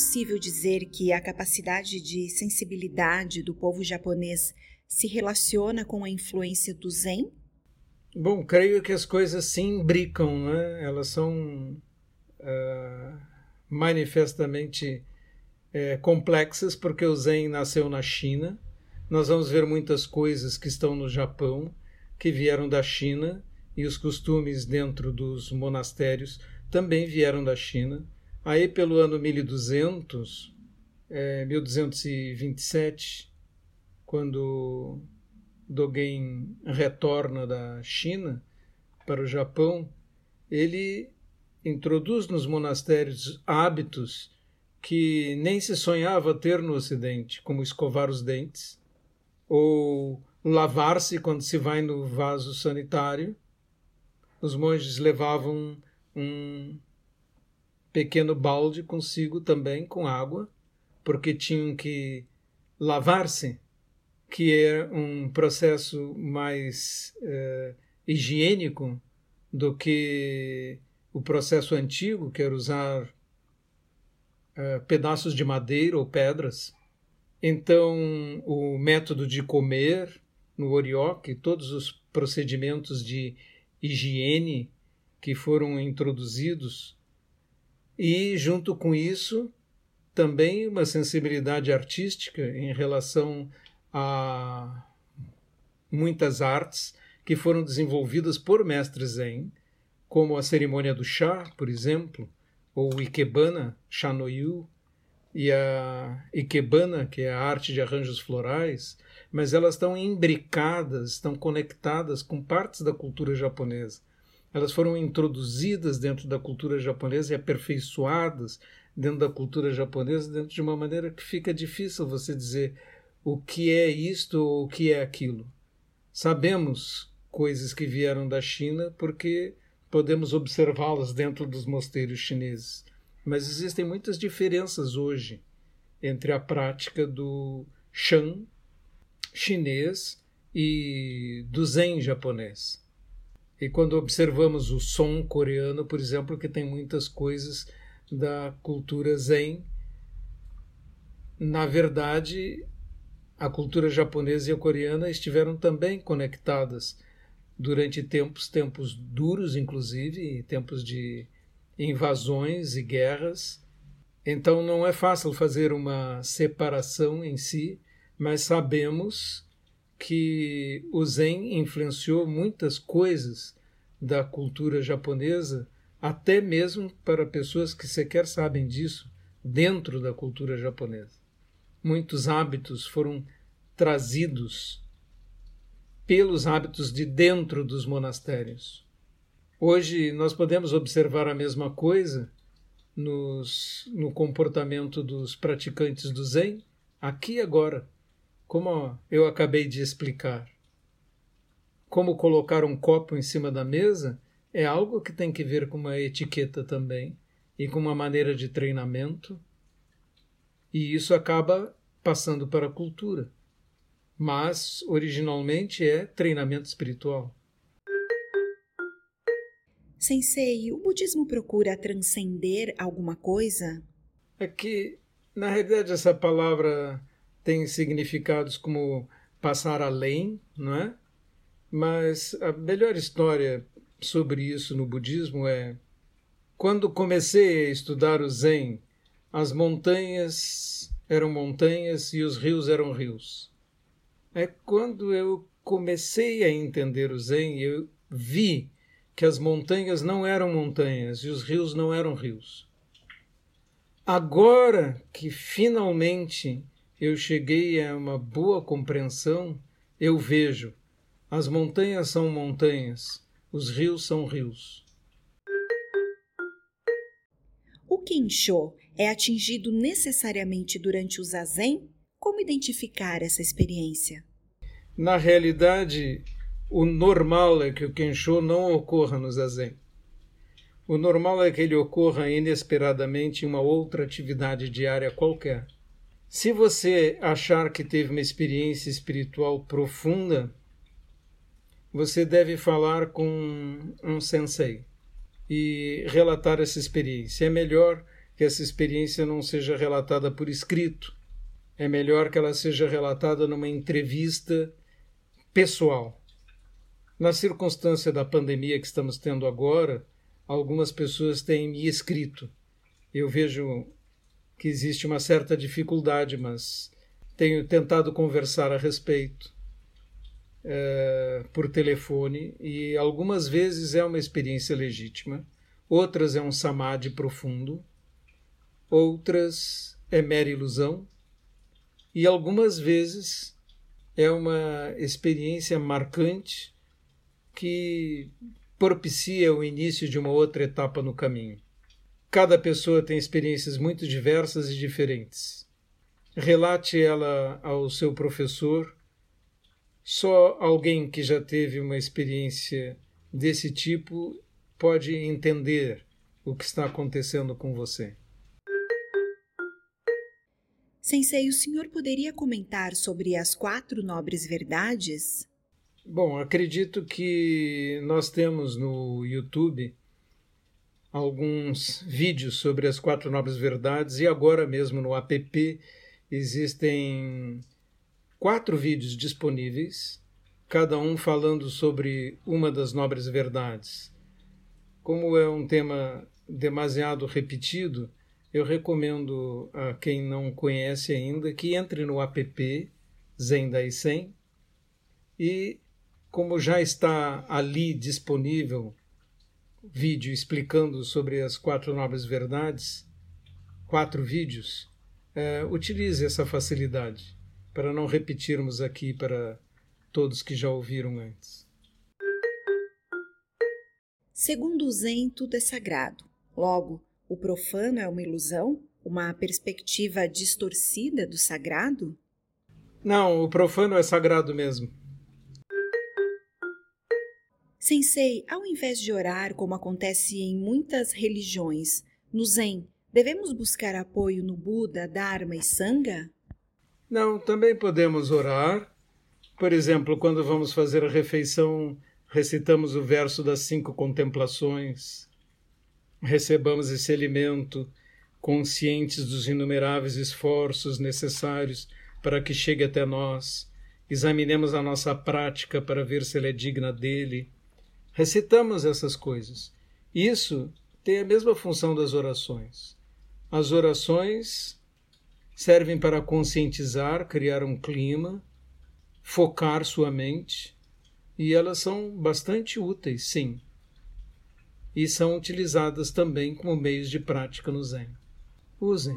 possível dizer que a capacidade de sensibilidade do povo japonês se relaciona com a influência do Zen? Bom, creio que as coisas se imbricam, né? Elas são uh, manifestamente uh, complexas porque o Zen nasceu na China. Nós vamos ver muitas coisas que estão no Japão, que vieram da China, e os costumes dentro dos monastérios também vieram da China. Aí, pelo ano 1200, é, 1227, quando Dogen retorna da China para o Japão, ele introduz nos monastérios hábitos que nem se sonhava ter no Ocidente, como escovar os dentes, ou lavar-se quando se vai no vaso sanitário. Os monges levavam um pequeno balde consigo também com água, porque tinham que lavar-se, que é um processo mais eh, higiênico do que o processo antigo, que era usar eh, pedaços de madeira ou pedras. Então, o método de comer no Orioque, todos os procedimentos de higiene que foram introduzidos e, junto com isso, também uma sensibilidade artística em relação a muitas artes que foram desenvolvidas por mestres Zen, como a cerimônia do chá, por exemplo, ou o Ikebana, Shanoyu, e a Ikebana, que é a arte de arranjos florais, mas elas estão imbricadas, estão conectadas com partes da cultura japonesa elas foram introduzidas dentro da cultura japonesa e aperfeiçoadas dentro da cultura japonesa dentro de uma maneira que fica difícil você dizer o que é isto ou o que é aquilo. Sabemos coisas que vieram da China porque podemos observá-las dentro dos mosteiros chineses, mas existem muitas diferenças hoje entre a prática do Shan chinês e do Zen japonês. E quando observamos o som coreano, por exemplo, que tem muitas coisas da cultura zen, na verdade, a cultura japonesa e a coreana estiveram também conectadas durante tempos, tempos duros, inclusive, tempos de invasões e guerras. Então não é fácil fazer uma separação em si, mas sabemos que o Zen influenciou muitas coisas da cultura japonesa, até mesmo para pessoas que sequer sabem disso, dentro da cultura japonesa. Muitos hábitos foram trazidos pelos hábitos de dentro dos monastérios. Hoje nós podemos observar a mesma coisa nos, no comportamento dos praticantes do Zen, aqui e agora como eu acabei de explicar. Como colocar um copo em cima da mesa é algo que tem que ver com uma etiqueta também e com uma maneira de treinamento, e isso acaba passando para a cultura. Mas originalmente é treinamento espiritual. Sensei, o budismo procura transcender alguma coisa? É que, na realidade, essa palavra tem significados como passar além, não é? Mas a melhor história sobre isso no budismo é quando comecei a estudar o Zen, as montanhas eram montanhas e os rios eram rios. É quando eu comecei a entender o Zen, eu vi que as montanhas não eram montanhas e os rios não eram rios. Agora que finalmente eu cheguei a uma boa compreensão, eu vejo. As montanhas são montanhas, os rios são rios. O Kensho é atingido necessariamente durante o zazen? Como identificar essa experiência? Na realidade, o normal é que o Kensho não ocorra no zazen. O normal é que ele ocorra inesperadamente em uma outra atividade diária qualquer. Se você achar que teve uma experiência espiritual profunda, você deve falar com um sensei e relatar essa experiência. É melhor que essa experiência não seja relatada por escrito. É melhor que ela seja relatada numa entrevista pessoal. Na circunstância da pandemia que estamos tendo agora, algumas pessoas têm me escrito. Eu vejo que existe uma certa dificuldade, mas tenho tentado conversar a respeito é, por telefone e algumas vezes é uma experiência legítima, outras é um samadhi profundo, outras é mera ilusão e algumas vezes é uma experiência marcante que propicia o início de uma outra etapa no caminho. Cada pessoa tem experiências muito diversas e diferentes. Relate ela ao seu professor só alguém que já teve uma experiência desse tipo pode entender o que está acontecendo com você. Sensei, o senhor poderia comentar sobre as quatro nobres verdades? Bom, acredito que nós temos no YouTube alguns vídeos sobre as quatro nobres verdades e agora mesmo no app existem quatro vídeos disponíveis, cada um falando sobre uma das nobres verdades. Como é um tema demasiado repetido, eu recomendo a quem não conhece ainda que entre no app Zen Daisen e, como já está ali disponível vídeo explicando sobre as quatro nobres verdades, quatro vídeos, é, utilize essa facilidade para não repetirmos aqui para todos que já ouviram antes. Segundo o Zen, tudo é sagrado. Logo, o profano é uma ilusão? Uma perspectiva distorcida do sagrado? Não, o profano é sagrado mesmo. Sensei, ao invés de orar, como acontece em muitas religiões, no Zen, devemos buscar apoio no Buda, Dharma e Sangha? Não, também podemos orar. Por exemplo, quando vamos fazer a refeição, recitamos o verso das cinco contemplações. Recebamos esse alimento, conscientes dos inumeráveis esforços necessários para que chegue até nós. Examinemos a nossa prática para ver se ela é digna dele. Recitamos essas coisas. Isso tem a mesma função das orações. As orações servem para conscientizar, criar um clima, focar sua mente, e elas são bastante úteis, sim. E são utilizadas também como meios de prática no Zen. Usem.